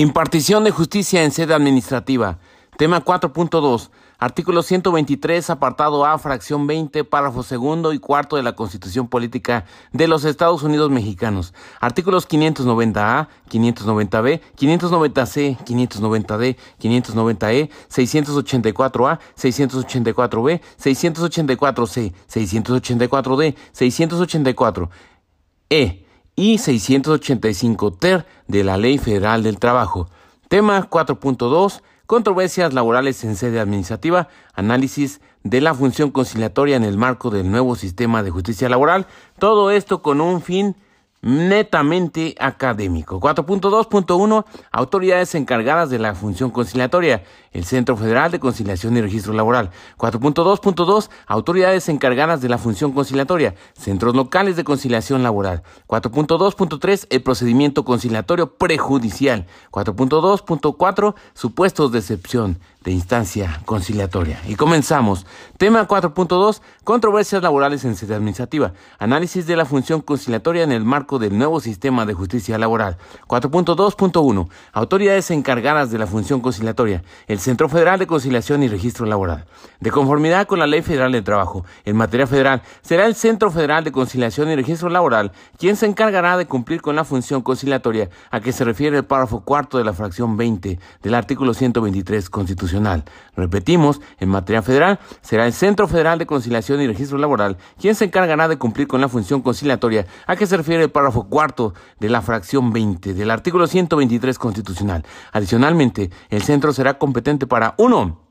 Impartición de justicia en sede administrativa. Tema 4.2. Artículo 123, apartado A, fracción 20, párrafo segundo y cuarto de la Constitución Política de los Estados Unidos Mexicanos. Artículos 590A, 590B, 590C, 590D, 590E, 684A, 684B, 684C, 684D, 684E y 685 ter de la Ley Federal del Trabajo. Tema 4.2. Controversias laborales en sede administrativa. Análisis de la función conciliatoria en el marco del nuevo sistema de justicia laboral. Todo esto con un fin netamente académico. 4.2.1 Autoridades encargadas de la función conciliatoria. El Centro Federal de Conciliación y Registro Laboral. 4.2.2 Autoridades encargadas de la función conciliatoria. Centros locales de conciliación laboral. 4.2.3 El procedimiento conciliatorio prejudicial. 4.2.4 Supuestos de excepción de instancia conciliatoria. Y comenzamos. Tema 4.2. Controversias laborales en sede administrativa. Análisis de la función conciliatoria en el marco del nuevo sistema de justicia laboral. 4.2.1. Autoridades encargadas de la función conciliatoria. El Centro Federal de Conciliación y Registro Laboral. De conformidad con la Ley Federal de Trabajo, en materia federal, será el Centro Federal de Conciliación y Registro Laboral quien se encargará de cumplir con la función conciliatoria a que se refiere el párrafo cuarto de la fracción 20 del artículo 123 constitucional Repetimos, en materia federal, será el Centro Federal de Conciliación y Registro Laboral quien se encargará de cumplir con la función conciliatoria a que se refiere el párrafo cuarto de la fracción 20 del artículo 123 constitucional. Adicionalmente, el centro será competente para uno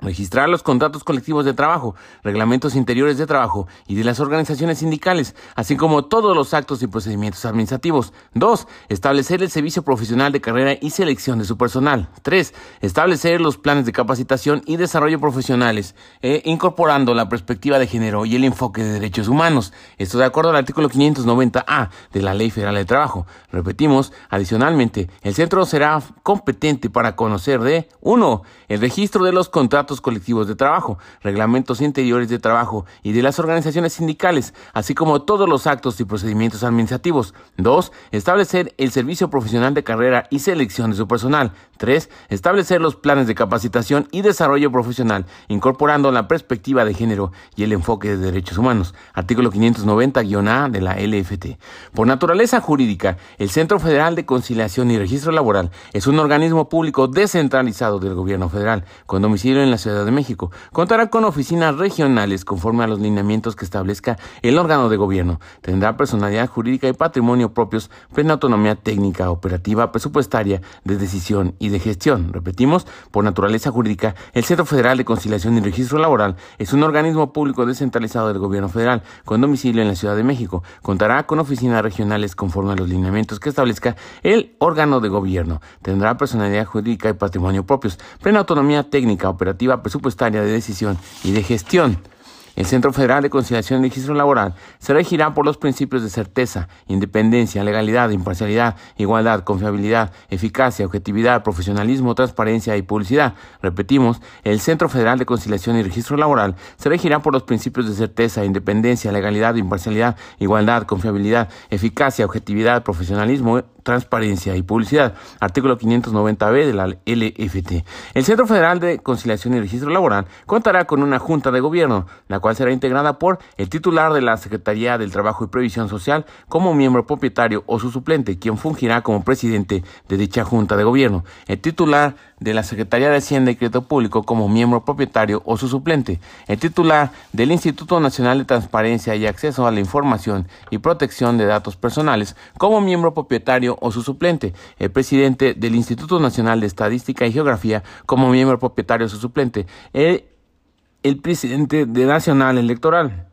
Registrar los contratos colectivos de trabajo, reglamentos interiores de trabajo y de las organizaciones sindicales, así como todos los actos y procedimientos administrativos. 2. Establecer el servicio profesional de carrera y selección de su personal. 3. Establecer los planes de capacitación y desarrollo profesionales, e incorporando la perspectiva de género y el enfoque de derechos humanos. Esto de acuerdo al artículo 590A de la Ley Federal de Trabajo. Repetimos, adicionalmente, el centro será competente para conocer de 1. El registro de los contratos colectivos de trabajo, reglamentos interiores de trabajo y de las organizaciones sindicales, así como todos los actos y procedimientos administrativos. 2. Establecer el servicio profesional de carrera y selección de su personal. 3. Establecer los planes de capacitación y desarrollo profesional, incorporando la perspectiva de género y el enfoque de derechos humanos. Artículo 590-A de la LFT. Por naturaleza jurídica, el Centro Federal de Conciliación y Registro Laboral es un organismo público descentralizado del gobierno federal, con domicilio en la Ciudad de México. Contará con oficinas regionales conforme a los lineamientos que establezca el órgano de gobierno. Tendrá personalidad jurídica y patrimonio propios, plena autonomía técnica, operativa, presupuestaria, de decisión y de gestión. Repetimos, por naturaleza jurídica, el Centro Federal de Conciliación y Registro Laboral es un organismo público descentralizado del gobierno federal, con domicilio en la Ciudad de México. Contará con oficinas regionales conforme a los lineamientos que establezca el órgano de gobierno. Tendrá personalidad jurídica y patrimonio propios, plena autonomía técnica, operativa, presupuestaria de decisión y de gestión. El Centro Federal de Conciliación y Registro Laboral se regirá por los principios de certeza, independencia, legalidad, imparcialidad, igualdad, confiabilidad, eficacia, objetividad, profesionalismo, transparencia y publicidad. Repetimos, el Centro Federal de Conciliación y Registro Laboral se regirá por los principios de certeza, independencia, legalidad, imparcialidad, igualdad, confiabilidad, eficacia, objetividad, profesionalismo, transparencia y publicidad. Artículo 590b de la LFT. El Centro Federal de Conciliación y Registro Laboral contará con una junta de gobierno, la cual será integrada por el titular de la Secretaría del Trabajo y Previsión Social como miembro propietario o su suplente, quien fungirá como presidente de dicha junta de gobierno. El titular de la Secretaría de Hacienda y Crédito Público como miembro propietario o su suplente. El titular del Instituto Nacional de Transparencia y Acceso a la Información y Protección de Datos Personales como miembro propietario o su suplente. El presidente del Instituto Nacional de Estadística y Geografía como miembro propietario o su suplente. El, el presidente de Nacional Electoral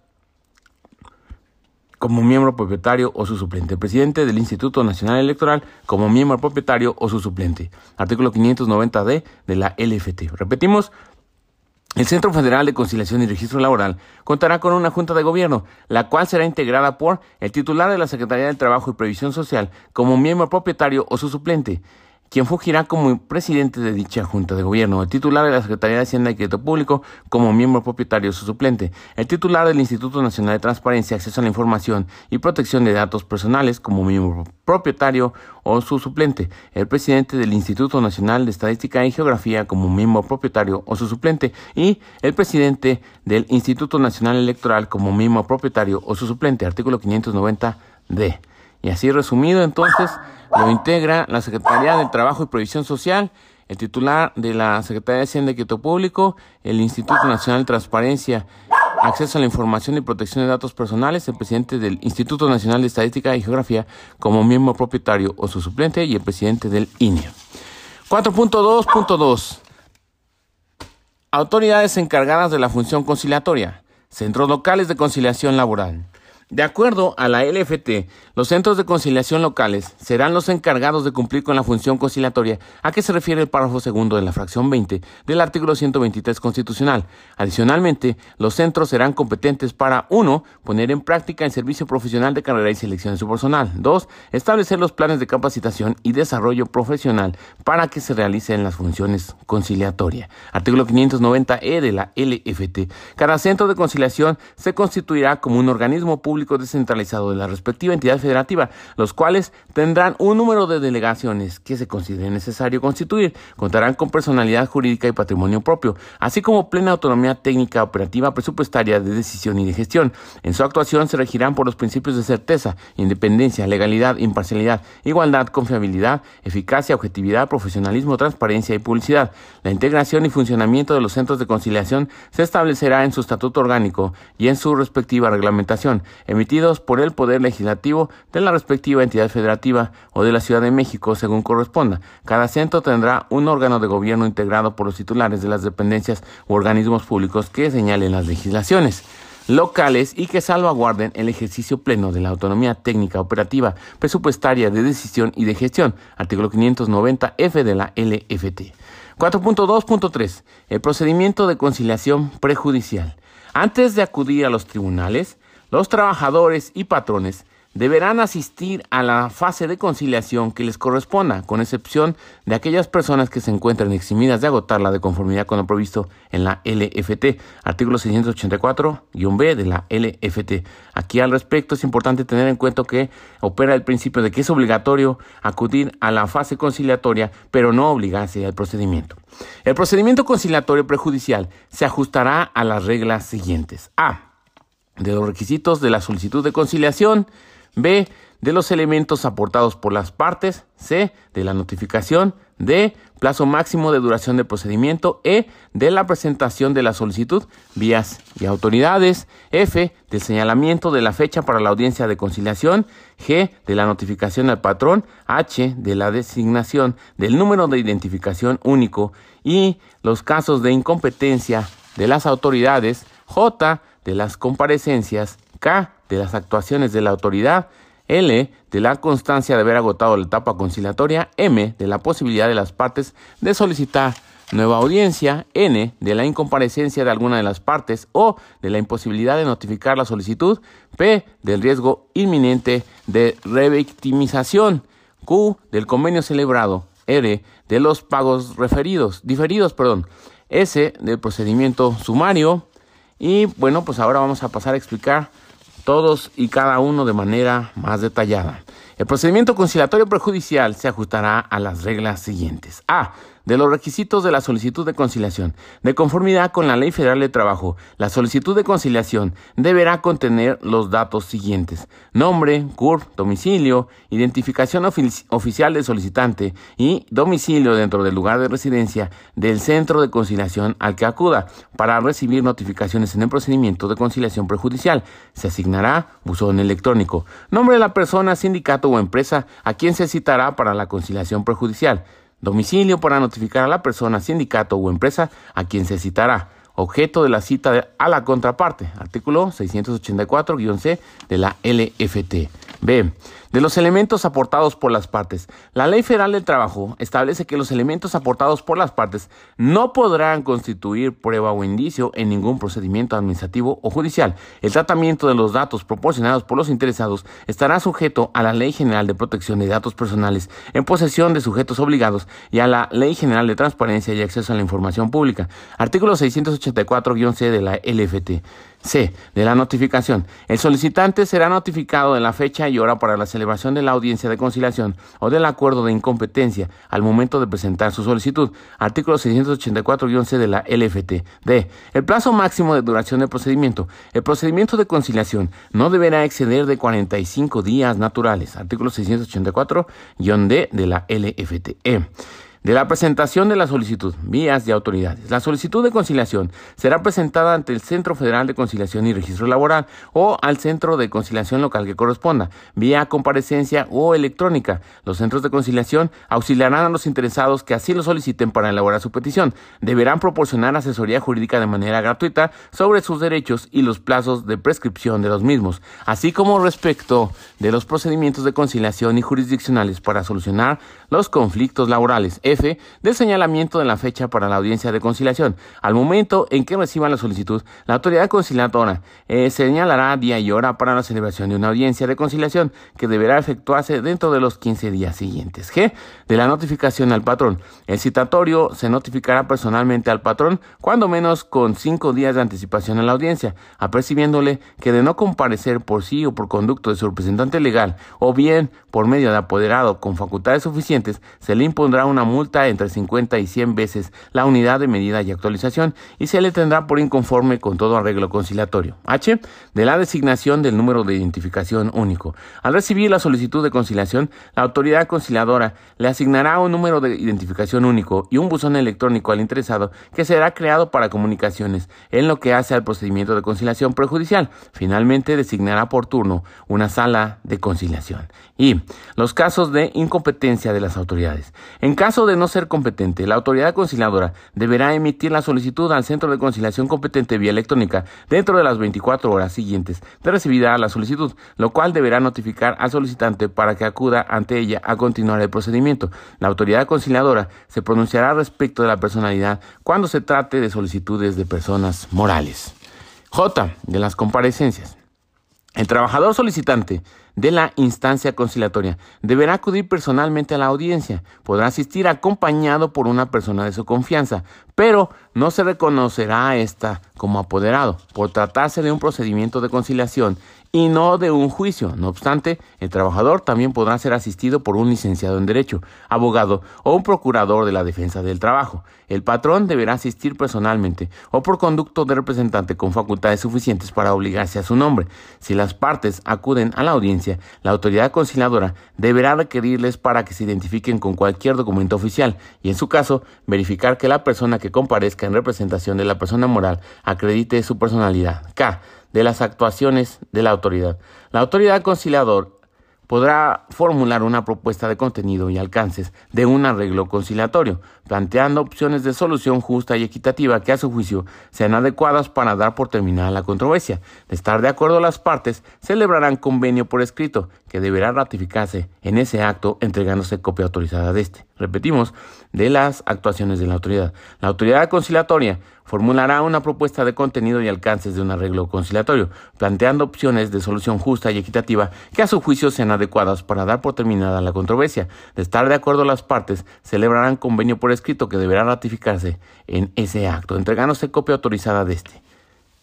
como miembro propietario o su suplente. Presidente del Instituto Nacional Electoral como miembro propietario o su suplente. Artículo 590D de la LFT. Repetimos, el Centro Federal de Conciliación y Registro Laboral contará con una Junta de Gobierno, la cual será integrada por el titular de la Secretaría del Trabajo y Previsión Social como miembro propietario o su suplente, quien fungirá como presidente de dicha Junta de Gobierno, el titular de la Secretaría de Hacienda y Crédito Público como miembro propietario o su suplente, el titular del Instituto Nacional de Transparencia, Acceso a la Información y Protección de Datos Personales como miembro propietario o su suplente, el presidente del Instituto Nacional de Estadística y Geografía como miembro propietario o su suplente. Y el presidente del Instituto Nacional Electoral como miembro propietario o su suplente, artículo 590D. Y así resumido, entonces, lo integra la Secretaría del Trabajo y Previsión Social, el titular de la Secretaría de Hacienda y Quito Público, el Instituto Nacional de Transparencia, Acceso a la Información y Protección de Datos Personales, el presidente del Instituto Nacional de Estadística y Geografía como miembro propietario o su suplente y el presidente del INE. 4.2.2 Autoridades encargadas de la función conciliatoria. Centros locales de conciliación laboral. De acuerdo a la LFT, los centros de conciliación locales serán los encargados de cumplir con la función conciliatoria a que se refiere el párrafo segundo de la fracción 20 del artículo 123 constitucional. Adicionalmente, los centros serán competentes para 1. poner en práctica el servicio profesional de carrera y selección de su personal, 2. establecer los planes de capacitación y desarrollo profesional para que se realicen las funciones conciliatorias. Artículo 590E de la LFT. Cada centro de conciliación se constituirá como un organismo público descentralizado de la respectiva entidad federativa, los cuales tendrán un número de delegaciones que se considere necesario constituir, contarán con personalidad jurídica y patrimonio propio, así como plena autonomía técnica, operativa, presupuestaria, de decisión y de gestión. En su actuación se regirán por los principios de certeza, independencia, legalidad, imparcialidad, igualdad, confiabilidad, eficacia, objetividad, profesionalismo, transparencia y publicidad. La integración y funcionamiento de los centros de conciliación se establecerá en su estatuto orgánico y en su respectiva reglamentación, emitidos por el Poder Legislativo de la respectiva entidad federativa o de la Ciudad de México, según corresponda. Cada centro tendrá un órgano de gobierno integrado por los titulares de las dependencias u organismos públicos que señalen las legislaciones locales y que salvaguarden el ejercicio pleno de la autonomía técnica, operativa, presupuestaria, de decisión y de gestión. Artículo 590F de la LFT. 4.2.3. El procedimiento de conciliación prejudicial. Antes de acudir a los tribunales, los trabajadores y patrones deberán asistir a la fase de conciliación que les corresponda, con excepción de aquellas personas que se encuentren eximidas de agotarla de conformidad con lo previsto en la LFT, artículo 684-B de la LFT. Aquí al respecto es importante tener en cuenta que opera el principio de que es obligatorio acudir a la fase conciliatoria, pero no obligarse al procedimiento. El procedimiento conciliatorio prejudicial se ajustará a las reglas siguientes. A de los requisitos de la solicitud de conciliación, B, de los elementos aportados por las partes, C, de la notificación, D, plazo máximo de duración del procedimiento, E, de la presentación de la solicitud, vías y autoridades, F, del señalamiento de la fecha para la audiencia de conciliación, G, de la notificación al patrón, H, de la designación del número de identificación único y los casos de incompetencia de las autoridades, J, de las comparecencias, K de las actuaciones de la autoridad, L de la constancia de haber agotado la etapa conciliatoria, M de la posibilidad de las partes de solicitar nueva audiencia, N de la incomparecencia de alguna de las partes o de la imposibilidad de notificar la solicitud, P del riesgo inminente de revictimización, Q del convenio celebrado, R de los pagos referidos, diferidos, perdón, S del procedimiento sumario, y bueno, pues ahora vamos a pasar a explicar todos y cada uno de manera más detallada. El procedimiento conciliatorio prejudicial se ajustará a las reglas siguientes. A de los requisitos de la solicitud de conciliación. De conformidad con la Ley Federal de Trabajo, la solicitud de conciliación deberá contener los datos siguientes. Nombre, CURP, domicilio, identificación oficial del solicitante y domicilio dentro del lugar de residencia del centro de conciliación al que acuda para recibir notificaciones en el procedimiento de conciliación prejudicial. Se asignará buzón electrónico. Nombre de la persona, sindicato o empresa a quien se citará para la conciliación prejudicial. Domicilio para notificar a la persona, sindicato o empresa a quien se citará. Objeto de la cita a la contraparte. Artículo 684-C de la LFT. B. de los elementos aportados por las partes. La Ley Federal del Trabajo establece que los elementos aportados por las partes no podrán constituir prueba o indicio en ningún procedimiento administrativo o judicial. El tratamiento de los datos proporcionados por los interesados estará sujeto a la Ley General de Protección de Datos Personales en posesión de sujetos obligados y a la Ley General de Transparencia y Acceso a la Información Pública. Artículo 684-C de la LFT. C. De la notificación. El solicitante será notificado de la fecha y hora para la celebración de la audiencia de conciliación o del acuerdo de incompetencia al momento de presentar su solicitud. Artículo 684-C de la LFT. D. El plazo máximo de duración del procedimiento. El procedimiento de conciliación no deberá exceder de 45 días naturales. Artículo 684-D de la LFT. E de la presentación de la solicitud, vías y autoridades. La solicitud de conciliación será presentada ante el Centro Federal de Conciliación y Registro Laboral o al Centro de Conciliación Local que corresponda, vía comparecencia o electrónica. Los centros de conciliación auxiliarán a los interesados que así lo soliciten para elaborar su petición. Deberán proporcionar asesoría jurídica de manera gratuita sobre sus derechos y los plazos de prescripción de los mismos, así como respecto de los procedimientos de conciliación y jurisdiccionales para solucionar los conflictos laborales del señalamiento de la fecha para la audiencia de conciliación. Al momento en que reciban la solicitud, la autoridad conciliadora eh, señalará día y hora para la celebración de una audiencia de conciliación que deberá efectuarse dentro de los 15 días siguientes. G. De la notificación al patrón. El citatorio se notificará personalmente al patrón cuando menos con cinco días de anticipación a la audiencia, apercibiéndole que de no comparecer por sí o por conducto de su representante legal o bien por medio de apoderado con facultades suficientes, se le impondrá una multa entre 50 y 100 veces la unidad de medida y actualización y se le tendrá por inconforme con todo arreglo conciliatorio. H. De la designación del número de identificación único. Al recibir la solicitud de conciliación, la autoridad conciliadora le asignará un número de identificación único y un buzón electrónico al interesado que será creado para comunicaciones en lo que hace al procedimiento de conciliación prejudicial. Finalmente, designará por turno una sala de conciliación. Y los casos de incompetencia de las autoridades. En caso de no ser competente, la autoridad conciliadora deberá emitir la solicitud al centro de conciliación competente vía electrónica dentro de las 24 horas siguientes de recibida la solicitud, lo cual deberá notificar al solicitante para que acuda ante ella a continuar el procedimiento. La autoridad conciliadora se pronunciará respecto de la personalidad cuando se trate de solicitudes de personas morales. J. De las comparecencias. El trabajador solicitante de la instancia conciliatoria deberá acudir personalmente a la audiencia. Podrá asistir acompañado por una persona de su confianza, pero no se reconocerá a esta como apoderado por tratarse de un procedimiento de conciliación y no de un juicio. No obstante, el trabajador también podrá ser asistido por un licenciado en Derecho, abogado o un procurador de la defensa del trabajo. El patrón deberá asistir personalmente o por conducto de representante con facultades suficientes para obligarse a su nombre. Si las partes acuden a la audiencia, la autoridad conciliadora deberá requerirles para que se identifiquen con cualquier documento oficial y, en su caso, verificar que la persona que comparezca en representación de la persona moral acredite su personalidad. K de las actuaciones de la autoridad. La autoridad conciliador podrá formular una propuesta de contenido y alcances de un arreglo conciliatorio, planteando opciones de solución justa y equitativa que a su juicio sean adecuadas para dar por terminada la controversia. De estar de acuerdo las partes, celebrarán convenio por escrito que deberá ratificarse en ese acto entregándose copia autorizada de este. Repetimos, de las actuaciones de la autoridad. La autoridad conciliatoria formulará una propuesta de contenido y alcances de un arreglo conciliatorio, planteando opciones de solución justa y equitativa que a su juicio sean adecuadas para dar por terminada la controversia. De estar de acuerdo las partes, celebrarán convenio por escrito que deberá ratificarse en ese acto, entregándose copia autorizada de este.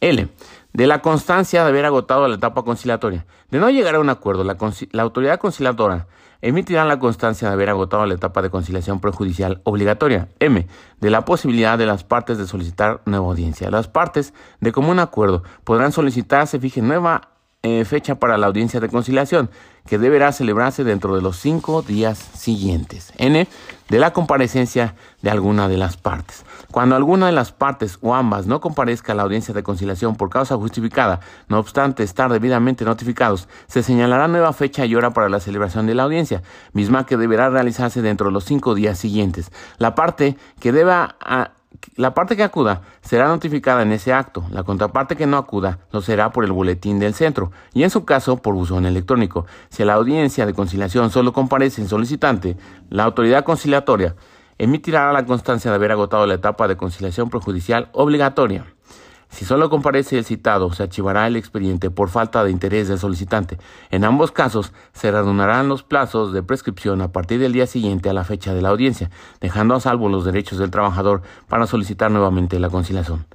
L. De la constancia de haber agotado la etapa conciliatoria. De no llegar a un acuerdo, la, autoridad conciliadora emitirán la constancia de haber agotado la etapa de conciliación prejudicial obligatoria. M. De la posibilidad de las partes de solicitar nueva audiencia. Las partes, de común acuerdo, podrán solicitar se fije nueva eh, fecha para la audiencia de conciliación, que deberá celebrarse dentro de los cinco días siguientes. N. De la comparecencia de alguna de las partes. Cuando alguna de las partes o ambas no comparezca a la audiencia de conciliación por causa justificada, no obstante estar debidamente notificados, se señalará nueva fecha y hora para la celebración de la audiencia, misma que deberá realizarse dentro de los cinco días siguientes. La parte que deba la parte que acuda será notificada en ese acto. La contraparte que no acuda lo será por el boletín del centro y en su caso por buzón electrónico. Si a la audiencia de conciliación solo comparece el solicitante, la autoridad conciliatoria emitirá la constancia de haber agotado la etapa de conciliación prejudicial obligatoria. Si solo comparece el citado, se archivará el expediente por falta de interés del solicitante. En ambos casos, se reanudarán los plazos de prescripción a partir del día siguiente a la fecha de la audiencia, dejando a salvo los derechos del trabajador para solicitar nuevamente la conciliación.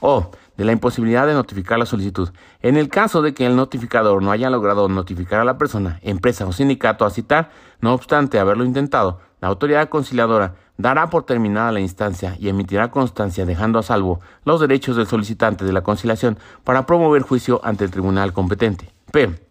O de la imposibilidad de notificar la solicitud. En el caso de que el notificador no haya logrado notificar a la persona, empresa o sindicato a citar, no obstante haberlo intentado, la autoridad conciliadora dará por terminada la instancia y emitirá constancia dejando a salvo los derechos del solicitante de la conciliación para promover juicio ante el tribunal competente. P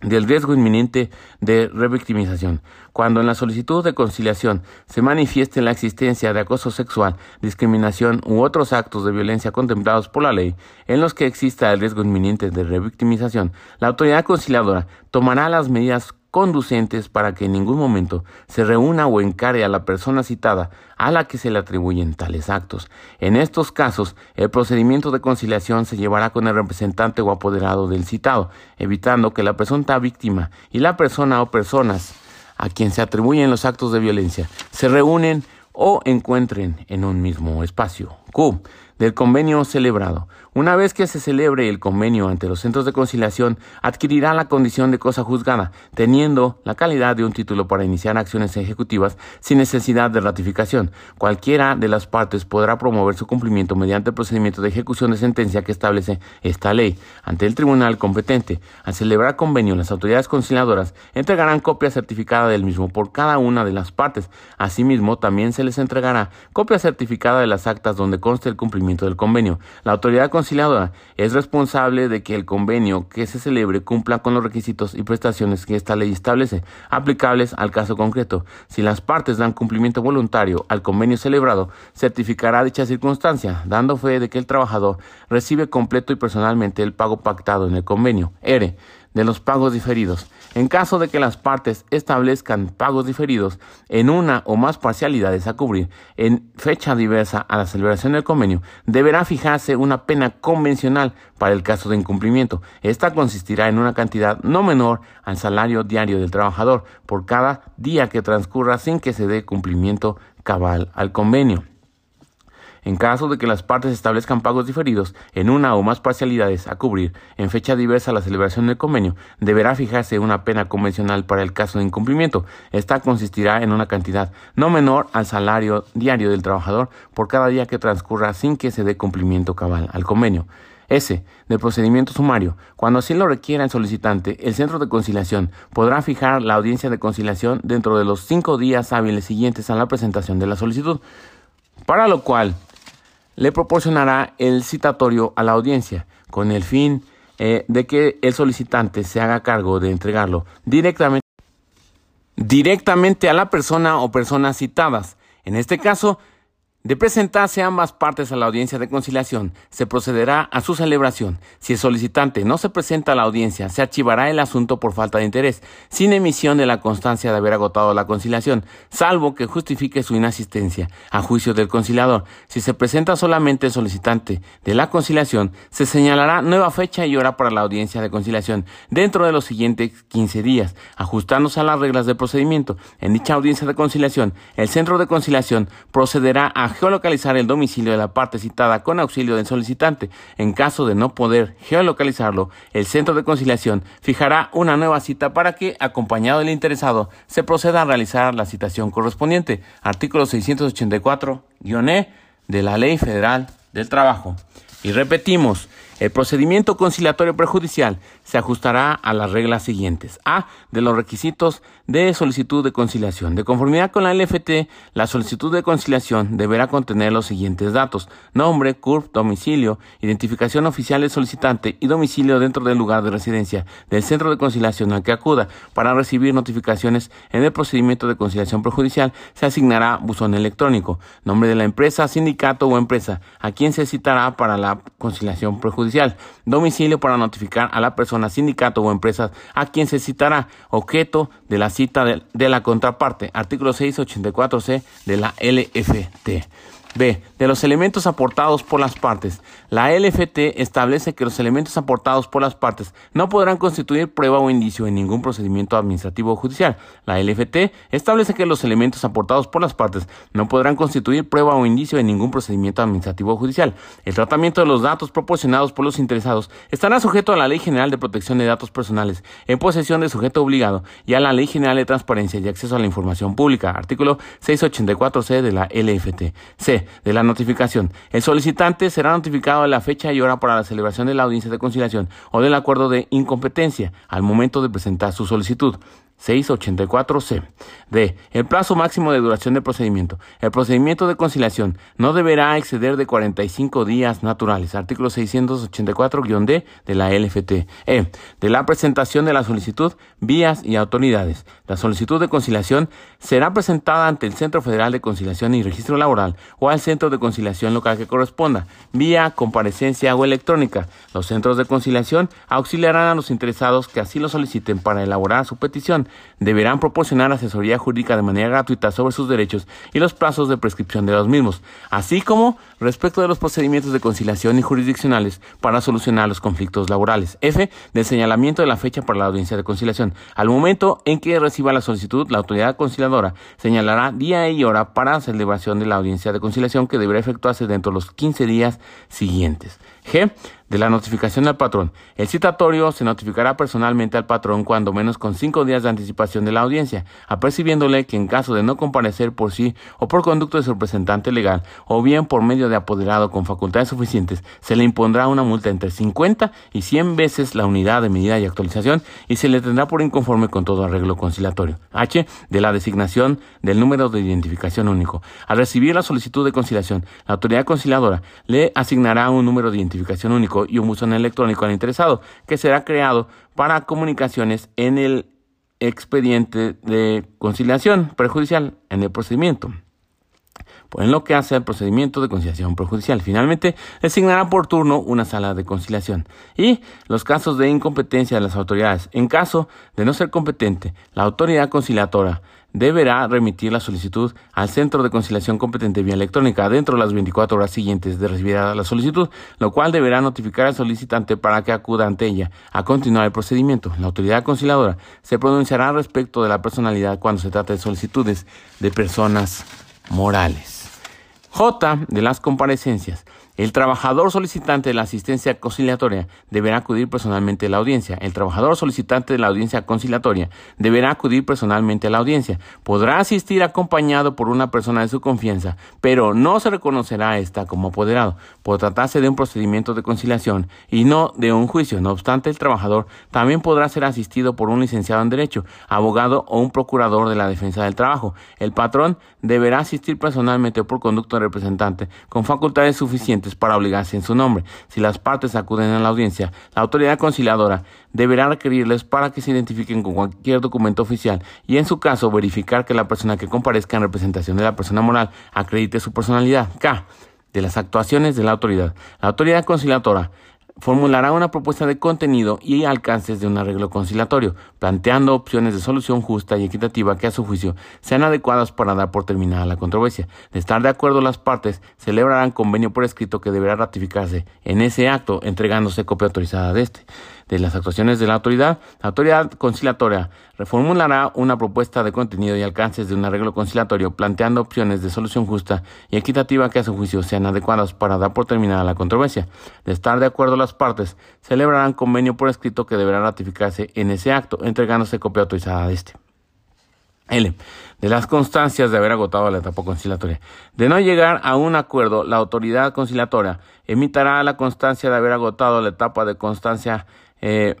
del riesgo inminente de revictimización. Cuando en la solicitud de conciliación se manifieste la existencia de acoso sexual, discriminación u otros actos de violencia contemplados por la ley, en los que exista el riesgo inminente de revictimización, la autoridad conciliadora tomará las medidas conducentes para que en ningún momento se reúna o encare a la persona citada a la que se le atribuyen tales actos. En estos casos, el procedimiento de conciliación se llevará con el representante o apoderado del citado, evitando que la presunta víctima y la persona o personas a quien se atribuyen los actos de violencia se reúnen o encuentren en un mismo espacio. Q. Del convenio celebrado. Una vez que se celebre el convenio ante los centros de conciliación, adquirirá la condición de cosa juzgada, teniendo la calidad de un título para iniciar acciones ejecutivas sin necesidad de ratificación. Cualquiera de las partes podrá promover su cumplimiento mediante el procedimiento de ejecución de sentencia que establece esta ley ante el tribunal competente. Al celebrar convenio, las autoridades conciliadoras entregarán copia certificada del mismo por cada una de las partes. Asimismo, también se les entregará copia certificada de las actas donde conste el cumplimiento del convenio. La autoridad es responsable de que el convenio que se celebre cumpla con los requisitos y prestaciones que esta ley establece, aplicables al caso concreto. Si las partes dan cumplimiento voluntario al convenio celebrado, certificará dicha circunstancia, dando fe de que el trabajador recibe completo y personalmente el pago pactado en el convenio. De los pagos diferidos. En caso de que las partes establezcan pagos diferidos en una o más parcialidades a cubrir en fecha diversa a la celebración del convenio, deberá fijarse una pena convencional para el caso de incumplimiento. Esta consistirá en una cantidad no menor al salario diario del trabajador por cada día que transcurra sin que se dé cumplimiento cabal al convenio. En caso de que las partes establezcan pagos diferidos en una o más parcialidades a cubrir en fecha diversa a la celebración del convenio, deberá fijarse una pena convencional para el caso de incumplimiento. Esta consistirá en una cantidad no menor al salario diario del trabajador por cada día que transcurra sin que se dé cumplimiento cabal al convenio. S. De procedimiento sumario. Cuando así lo requiera el solicitante, el centro de conciliación podrá fijar la audiencia de conciliación dentro de los cinco días hábiles siguientes a la presentación de la solicitud, para lo cual le proporcionará el citatorio a la audiencia con el fin eh, de que el solicitante se haga cargo de entregarlo directamente, directamente a la persona o personas citadas. En este caso, de presentarse ambas partes a la audiencia de conciliación, se procederá a su celebración. Si el solicitante no se presenta a la audiencia, se archivará el asunto por falta de interés, sin emisión de la constancia de haber agotado la conciliación, salvo que justifique su inasistencia a juicio del conciliador. Si se presenta solamente el solicitante de la conciliación, se señalará nueva fecha y hora para la audiencia de conciliación dentro de los siguientes 15 días, ajustándose a las reglas del procedimiento. En dicha audiencia de conciliación, el centro de conciliación procederá a geolocalizar el domicilio de la parte citada con auxilio del solicitante. En caso de no poder geolocalizarlo, el centro de conciliación fijará una nueva cita para que, acompañado del interesado, se proceda a realizar la citación correspondiente. Artículo 684-E de la Ley Federal del Trabajo. Y repetimos, el procedimiento conciliatorio prejudicial se ajustará a las reglas siguientes. A. De los requisitos de solicitud de conciliación. De conformidad con la LFT, la solicitud de conciliación deberá contener los siguientes datos. Nombre, CURP, domicilio, identificación oficial del solicitante y domicilio dentro del lugar de residencia del centro de conciliación al que acuda. Para recibir notificaciones en el procedimiento de conciliación prejudicial se asignará buzón electrónico. Nombre de la empresa, sindicato o empresa a quien se citará para la conciliación prejudicial. Domicilio para notificar a la persona, sindicato o empresa a quien se citará. Objeto de la cita de, la contraparte, artículo 684C de la LFT. B. De los elementos aportados por las partes. La LFT establece que los elementos aportados por las partes no podrán constituir prueba o indicio en ningún procedimiento administrativo o judicial. La LFT establece que los elementos aportados por las partes no podrán constituir prueba o indicio en ningún procedimiento administrativo o judicial. El tratamiento de los datos proporcionados por los interesados estará sujeto a la Ley General de Protección de Datos Personales en posesión de sujeto obligado y a la Ley General de Transparencia y Acceso a la Información Pública, artículo 684C de la LFT. C. De la notificación. El solicitante será notificado de la fecha y hora para la celebración de la audiencia de conciliación o del acuerdo de incompetencia al momento de presentar su solicitud. 684C. D. El plazo máximo de duración del procedimiento. El procedimiento de conciliación no deberá exceder de 45 días naturales. Artículo 684-D de la LFT. E. De la presentación de la solicitud, vías y autoridades. La solicitud de conciliación será presentada ante el Centro Federal de Conciliación y Registro Laboral o al Centro de Conciliación local que corresponda, vía comparecencia o electrónica. Los centros de conciliación auxiliarán a los interesados que así lo soliciten para elaborar su petición deberán proporcionar asesoría jurídica de manera gratuita sobre sus derechos y los plazos de prescripción de los mismos, así como respecto de los procedimientos de conciliación y jurisdiccionales para solucionar los conflictos laborales. F. Del señalamiento de la fecha para la audiencia de conciliación. Al momento en que reciba la solicitud, la autoridad conciliadora señalará día y hora para celebración de la audiencia de conciliación que deberá efectuarse dentro de los 15 días siguientes. G de la notificación al patrón. El citatorio se notificará personalmente al patrón cuando menos con cinco días de anticipación de la audiencia, apercibiéndole que en caso de no comparecer por sí o por conducto de su representante legal o bien por medio de apoderado con facultades suficientes, se le impondrá una multa entre 50 y 100 veces la unidad de medida y actualización y se le tendrá por inconforme con todo arreglo conciliatorio. H. De la designación del número de identificación único. Al recibir la solicitud de conciliación, la autoridad conciliadora le asignará un número de identificación único y un buzón electrónico al interesado, que será creado para comunicaciones en el expediente de conciliación prejudicial en el procedimiento. Pues en lo que hace al procedimiento de conciliación prejudicial. Finalmente, designará por turno una sala de conciliación. Y los casos de incompetencia de las autoridades. En caso de no ser competente, la autoridad conciliatora deberá remitir la solicitud al centro de conciliación competente vía electrónica dentro de las 24 horas siguientes de recibir la solicitud, lo cual deberá notificar al solicitante para que acuda ante ella a continuar el procedimiento. La autoridad conciliadora se pronunciará respecto de la personalidad cuando se trate de solicitudes de personas morales. J. De las comparecencias. El trabajador solicitante de la asistencia conciliatoria deberá acudir personalmente a la audiencia. El trabajador solicitante de la audiencia conciliatoria deberá acudir personalmente a la audiencia. Podrá asistir acompañado por una persona de su confianza, pero no se reconocerá a esta como apoderado, por tratarse de un procedimiento de conciliación y no de un juicio. No obstante, el trabajador también podrá ser asistido por un licenciado en Derecho, abogado o un procurador de la defensa del trabajo. El patrón deberá asistir personalmente por conducto representante con facultades suficientes para obligarse en su nombre. Si las partes acuden a la audiencia, la autoridad conciliadora deberá requerirles para que se identifiquen con cualquier documento oficial y en su caso verificar que la persona que comparezca en representación de la persona moral acredite su personalidad. K. De las actuaciones de la autoridad. La autoridad conciliadora formulará una propuesta de contenido y alcances de un arreglo conciliatorio, planteando opciones de solución justa y equitativa que a su juicio sean adecuadas para dar por terminada la controversia. De estar de acuerdo las partes, celebrarán convenio por escrito que deberá ratificarse en ese acto, entregándose copia autorizada de este de las actuaciones de la autoridad, la autoridad conciliatoria reformulará una propuesta de contenido y alcances de un arreglo conciliatorio, planteando opciones de solución justa y equitativa que a su juicio sean adecuadas para dar por terminada la controversia. De estar de acuerdo las partes, celebrarán convenio por escrito que deberá ratificarse en ese acto, entregándose copia autorizada de este. L. De las constancias de haber agotado la etapa conciliatoria. De no llegar a un acuerdo, la autoridad conciliatoria emitirá la constancia de haber agotado la etapa de constancia eh,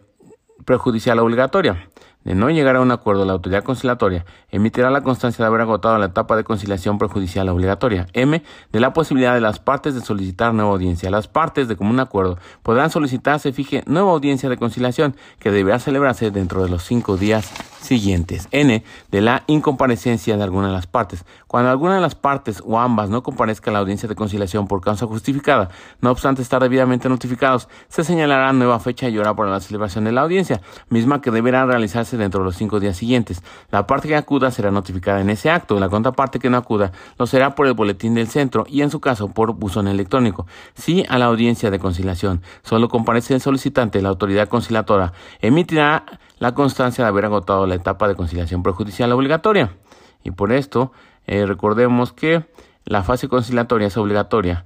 prejudicial obligatoria. De no llegar a un acuerdo, la autoridad conciliatoria emitirá la constancia de haber agotado la etapa de conciliación prejudicial obligatoria. M. De la posibilidad de las partes de solicitar nueva audiencia. Las partes de común acuerdo podrán solicitar se fije nueva audiencia de conciliación que deberá celebrarse dentro de los cinco días siguientes. N. De la incomparecencia de alguna de las partes. Cuando alguna de las partes o ambas no comparezca a la audiencia de conciliación por causa justificada, no obstante estar debidamente notificados, se señalará nueva fecha y hora para la celebración de la audiencia, misma que deberá realizarse dentro de los cinco días siguientes. La parte que será notificada en ese acto, la contraparte que no acuda lo será por el boletín del centro y en su caso por buzón electrónico. Si a la audiencia de conciliación solo comparece el solicitante, la autoridad conciliatora emitirá la constancia de haber agotado la etapa de conciliación prejudicial obligatoria. Y por esto, eh, recordemos que la fase conciliatoria es obligatoria,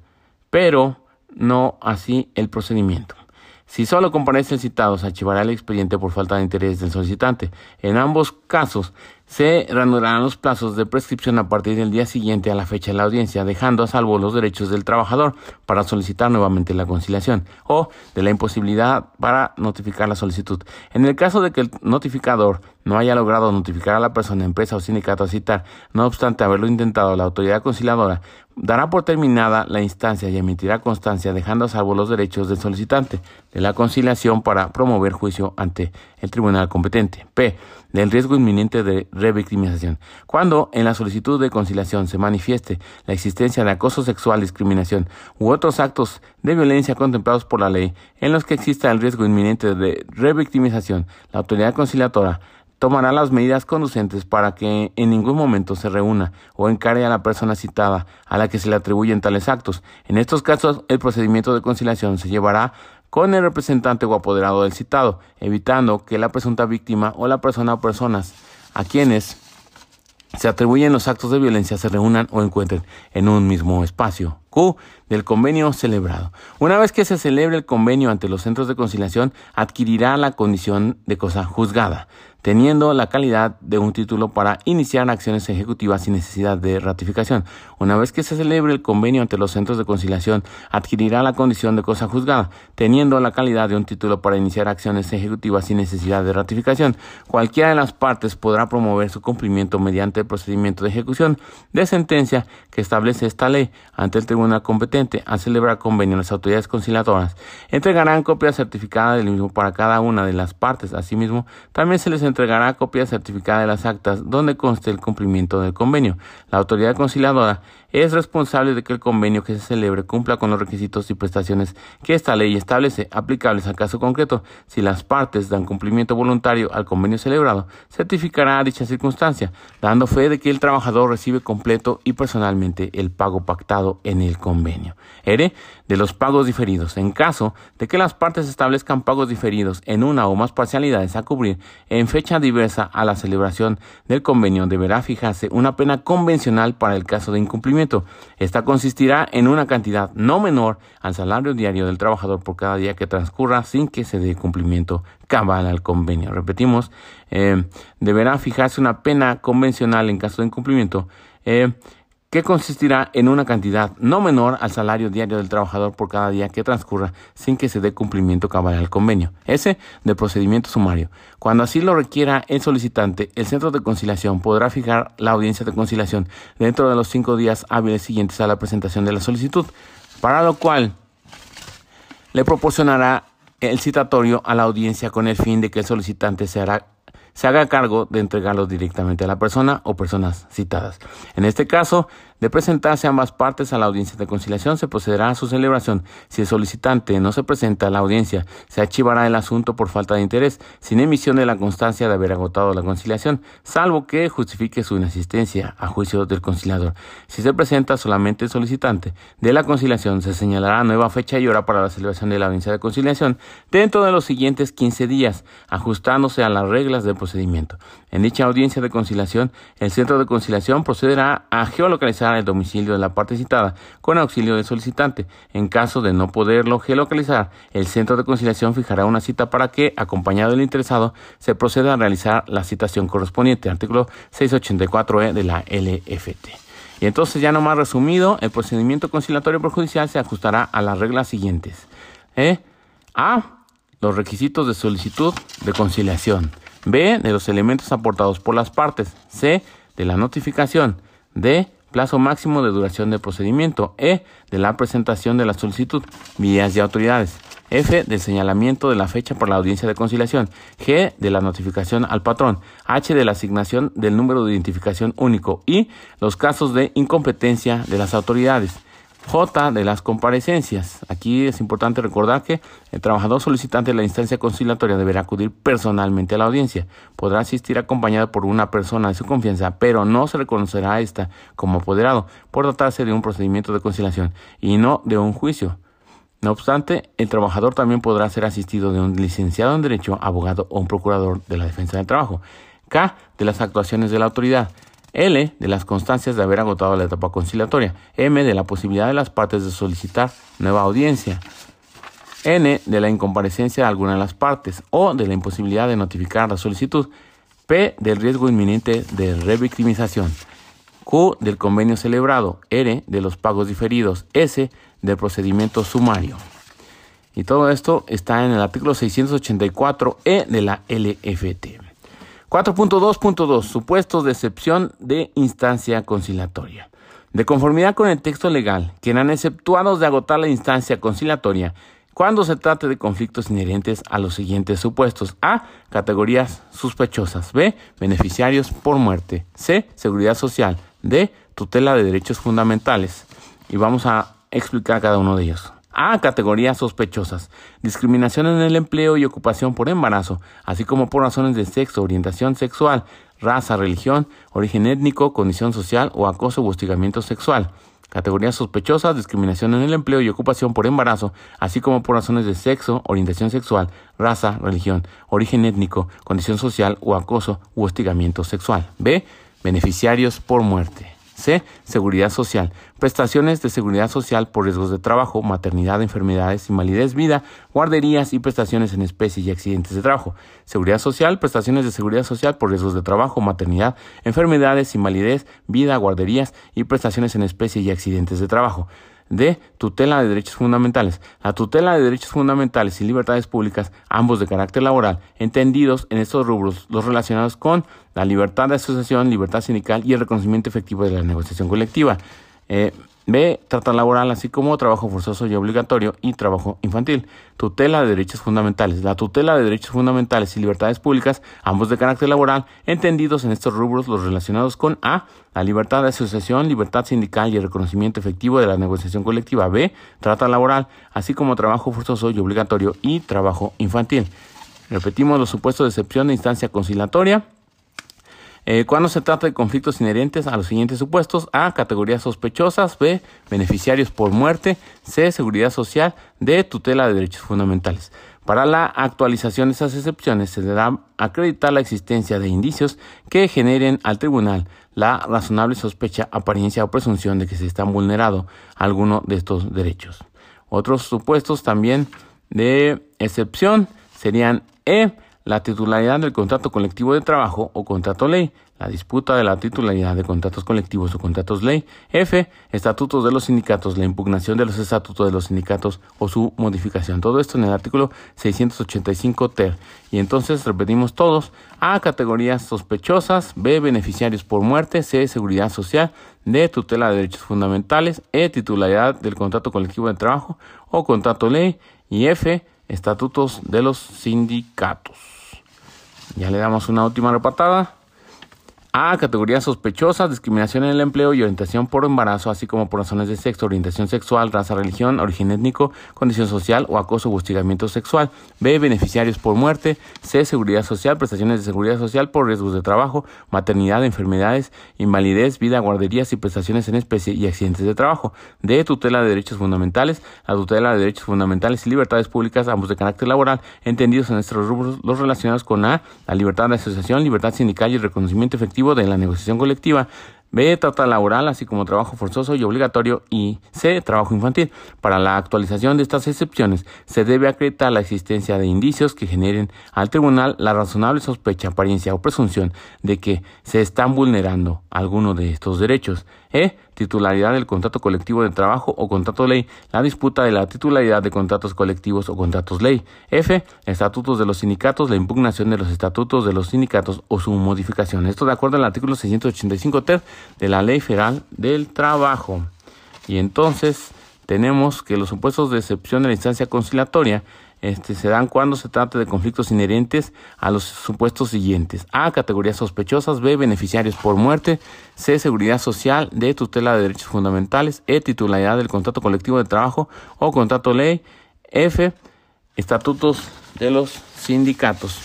pero no así el procedimiento. Si solo comparece el citado, se archivará el expediente por falta de interés del solicitante. En ambos casos, se reanudarán los plazos de prescripción a partir del día siguiente a la fecha de la audiencia, dejando a salvo los derechos del trabajador para solicitar nuevamente la conciliación o de la imposibilidad para notificar la solicitud. En el caso de que el notificador no haya logrado notificar a la persona, empresa o sindicato a citar, no obstante haberlo intentado, la autoridad conciliadora dará por terminada la instancia y emitirá constancia dejando a salvo los derechos del solicitante de la conciliación para promover juicio ante el tribunal competente. P. Del riesgo inminente de revictimización. Cuando en la solicitud de conciliación se manifieste la existencia de acoso sexual, discriminación u otros actos de violencia contemplados por la ley en los que exista el riesgo inminente de revictimización, la autoridad conciliadora tomará las medidas conducentes para que en ningún momento se reúna o encare a la persona citada a la que se le atribuyen tales actos. En estos casos, el procedimiento de conciliación se llevará con el representante o apoderado del citado, evitando que la presunta víctima o la persona o personas a quienes se atribuyen los actos de violencia se reúnan o encuentren en un mismo espacio. Q del convenio celebrado. Una vez que se celebre el convenio ante los centros de conciliación, adquirirá la condición de cosa juzgada teniendo la calidad de un título para iniciar acciones ejecutivas sin necesidad de ratificación. Una vez que se celebre el convenio ante los centros de conciliación, adquirirá la condición de cosa juzgada, teniendo la calidad de un título para iniciar acciones ejecutivas sin necesidad de ratificación. Cualquiera de las partes podrá promover su cumplimiento mediante el procedimiento de ejecución de sentencia que establece esta ley ante el tribunal competente al celebrar convenio. Las autoridades conciliadoras entregarán copia certificada del mismo para cada una de las partes. Asimismo, también se les entregará copia certificada de las actas donde conste el cumplimiento del convenio. La autoridad conciliadora es responsable de que el convenio que se celebre cumpla con los requisitos y prestaciones que esta ley establece aplicables al caso concreto. Si las partes dan cumplimiento voluntario al convenio celebrado, certificará dicha circunstancia, dando fe de que el trabajador recibe completo y personalmente el pago pactado en el convenio. R. De los pagos diferidos. En caso de que las partes establezcan pagos diferidos en una o más parcialidades a cubrir en fecha diversa a la celebración del convenio, deberá fijarse una pena convencional para el caso de incumplimiento esta consistirá en una cantidad no menor al salario diario del trabajador por cada día que transcurra sin que se dé cumplimiento cabal al convenio. Repetimos, eh, deberá fijarse una pena convencional en caso de incumplimiento. Eh, que consistirá en una cantidad no menor al salario diario del trabajador por cada día que transcurra sin que se dé cumplimiento cabal al convenio. Ese de procedimiento sumario. Cuando así lo requiera el solicitante, el centro de conciliación podrá fijar la audiencia de conciliación dentro de los cinco días hábiles siguientes a la presentación de la solicitud, para lo cual le proporcionará el citatorio a la audiencia con el fin de que el solicitante se hará se haga cargo de entregarlo directamente a la persona o personas citadas. En este caso, de presentarse ambas partes a la audiencia de conciliación, se procederá a su celebración. Si el solicitante no se presenta a la audiencia, se archivará el asunto por falta de interés, sin emisión de la constancia de haber agotado la conciliación, salvo que justifique su inasistencia a juicio del conciliador. Si se presenta solamente el solicitante de la conciliación, se señalará nueva fecha y hora para la celebración de la audiencia de conciliación dentro de los siguientes 15 días, ajustándose a las reglas del procedimiento. En dicha audiencia de conciliación, el centro de conciliación procederá a geolocalizar el domicilio de la parte citada con auxilio del solicitante. En caso de no poderlo geolocalizar, el centro de conciliación fijará una cita para que, acompañado del interesado, se proceda a realizar la citación correspondiente. Artículo 684E de la LFT. Y entonces, ya nomás resumido, el procedimiento conciliatorio perjudicial se ajustará a las reglas siguientes. ¿Eh? A. Los requisitos de solicitud de conciliación. B. De los elementos aportados por las partes. C. De la notificación. D plazo máximo de duración del procedimiento, E, de la presentación de la solicitud, vías y autoridades. F, del señalamiento de la fecha por la audiencia de conciliación. G, de la notificación al patrón. H, de la asignación del número de identificación único. Y los casos de incompetencia de las autoridades. J de las comparecencias. Aquí es importante recordar que el trabajador solicitante de la instancia conciliatoria deberá acudir personalmente a la audiencia. Podrá asistir acompañado por una persona de su confianza, pero no se reconocerá a esta como apoderado por tratarse de un procedimiento de conciliación y no de un juicio. No obstante, el trabajador también podrá ser asistido de un licenciado en Derecho, abogado o un procurador de la defensa del trabajo. K de las actuaciones de la autoridad. L de las constancias de haber agotado la etapa conciliatoria, M de la posibilidad de las partes de solicitar nueva audiencia, N de la incomparecencia de alguna de las partes. O de la imposibilidad de notificar la solicitud, P del riesgo inminente de revictimización, Q del convenio celebrado, R de los pagos diferidos, S del procedimiento sumario. Y todo esto está en el artículo 684E de la LFT. 4.2.2 Supuestos de excepción de instancia conciliatoria. De conformidad con el texto legal, quedan exceptuados de agotar la instancia conciliatoria cuando se trate de conflictos inherentes a los siguientes supuestos. A. Categorías sospechosas. B. Beneficiarios por muerte. C. Seguridad social. D. Tutela de derechos fundamentales. Y vamos a explicar cada uno de ellos. A. Categorías sospechosas. Discriminación en el empleo y ocupación por embarazo, así como por razones de sexo, orientación sexual, raza, religión, origen étnico, condición social o acoso u hostigamiento sexual. Categorías sospechosas, discriminación en el empleo y ocupación por embarazo, así como por razones de sexo, orientación sexual, raza, religión, origen étnico, condición social o acoso u hostigamiento sexual. B. Beneficiarios por muerte. C. Seguridad social. Prestaciones de seguridad social por riesgos de trabajo, maternidad, enfermedades, invalidez, vida, guarderías y prestaciones en especie y accidentes de trabajo. Seguridad social. Prestaciones de seguridad social por riesgos de trabajo, maternidad, enfermedades, invalidez, vida, guarderías y prestaciones en especie y accidentes de trabajo de tutela de derechos fundamentales. La tutela de derechos fundamentales y libertades públicas, ambos de carácter laboral, entendidos en estos rubros, los relacionados con la libertad de asociación, libertad sindical y el reconocimiento efectivo de la negociación colectiva. Eh, B. Trata laboral, así como trabajo forzoso y obligatorio y trabajo infantil. Tutela de derechos fundamentales. La tutela de derechos fundamentales y libertades públicas, ambos de carácter laboral, entendidos en estos rubros los relacionados con A. La libertad de asociación, libertad sindical y el reconocimiento efectivo de la negociación colectiva. B. Trata laboral, así como trabajo forzoso y obligatorio y trabajo infantil. Repetimos los supuestos de excepción de instancia conciliatoria. Eh, cuando se trata de conflictos inherentes a los siguientes supuestos, A, categorías sospechosas, B, beneficiarios por muerte, C, seguridad social, D, tutela de derechos fundamentales. Para la actualización de esas excepciones se deberá acreditar la existencia de indicios que generen al tribunal la razonable sospecha, apariencia o presunción de que se están vulnerado alguno de estos derechos. Otros supuestos también de excepción serían E, la titularidad del contrato colectivo de trabajo o contrato ley, la disputa de la titularidad de contratos colectivos o contratos ley, F, estatutos de los sindicatos, la impugnación de los estatutos de los sindicatos o su modificación. Todo esto en el artículo 685 ter. Y entonces repetimos todos, A, categorías sospechosas, B, beneficiarios por muerte, C, seguridad social, D, tutela de derechos fundamentales, E, titularidad del contrato colectivo de trabajo o contrato ley y F, estatutos de los sindicatos. Ya le damos una última repatada. A. Categorías sospechosas, discriminación en el empleo y orientación por embarazo, así como por razones de sexo, orientación sexual, raza, religión, origen étnico, condición social o acoso o hostigamiento sexual. B. Beneficiarios por muerte. C. Seguridad social, prestaciones de seguridad social por riesgos de trabajo, maternidad, enfermedades, invalidez, vida, guarderías y prestaciones en especie y accidentes de trabajo. D. Tutela de derechos fundamentales. La tutela de derechos fundamentales y libertades públicas, ambos de carácter laboral, entendidos en nuestros rubros, los relacionados con A. La libertad de asociación, libertad sindical y reconocimiento efectivo de la negociación colectiva, B. Trata laboral, así como trabajo forzoso y obligatorio. Y C. Trabajo infantil. Para la actualización de estas excepciones, se debe acreditar la existencia de indicios que generen al tribunal la razonable sospecha, apariencia o presunción de que se están vulnerando alguno de estos derechos. E. Titularidad del contrato colectivo de trabajo o contrato ley. La disputa de la titularidad de contratos colectivos o contratos ley. F. Estatutos de los sindicatos. La impugnación de los estatutos de los sindicatos o su modificación. Esto de acuerdo al artículo 685 ter de la Ley Federal del Trabajo. Y entonces tenemos que los supuestos de excepción de la instancia conciliatoria este, se dan cuando se trata de conflictos inherentes a los supuestos siguientes. A. Categorías sospechosas. B. Beneficiarios por muerte. C. Seguridad social. D. Tutela de derechos fundamentales. E. Titularidad del contrato colectivo de trabajo o contrato ley. F. Estatutos de los sindicatos.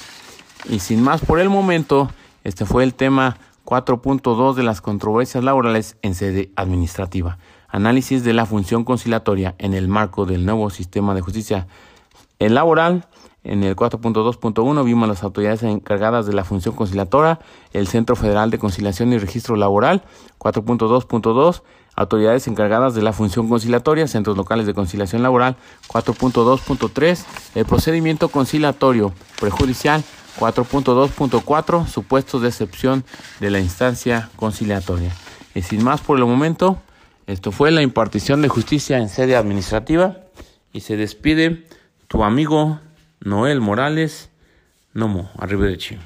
Y sin más por el momento, este fue el tema 4.2 de las controversias laborales en sede administrativa. Análisis de la función conciliatoria en el marco del nuevo sistema de justicia el laboral, en el 4.2.1 vimos las autoridades encargadas de la función conciliatoria, el Centro Federal de Conciliación y Registro Laboral, 4.2.2, autoridades encargadas de la función conciliatoria, centros locales de conciliación laboral, 4.2.3, el procedimiento conciliatorio prejudicial, 4.2.4, supuestos de excepción de la instancia conciliatoria. Y sin más por el momento, esto fue la impartición de justicia en sede administrativa y se despide tu amigo Noel Morales, Nomo, Arrivederci.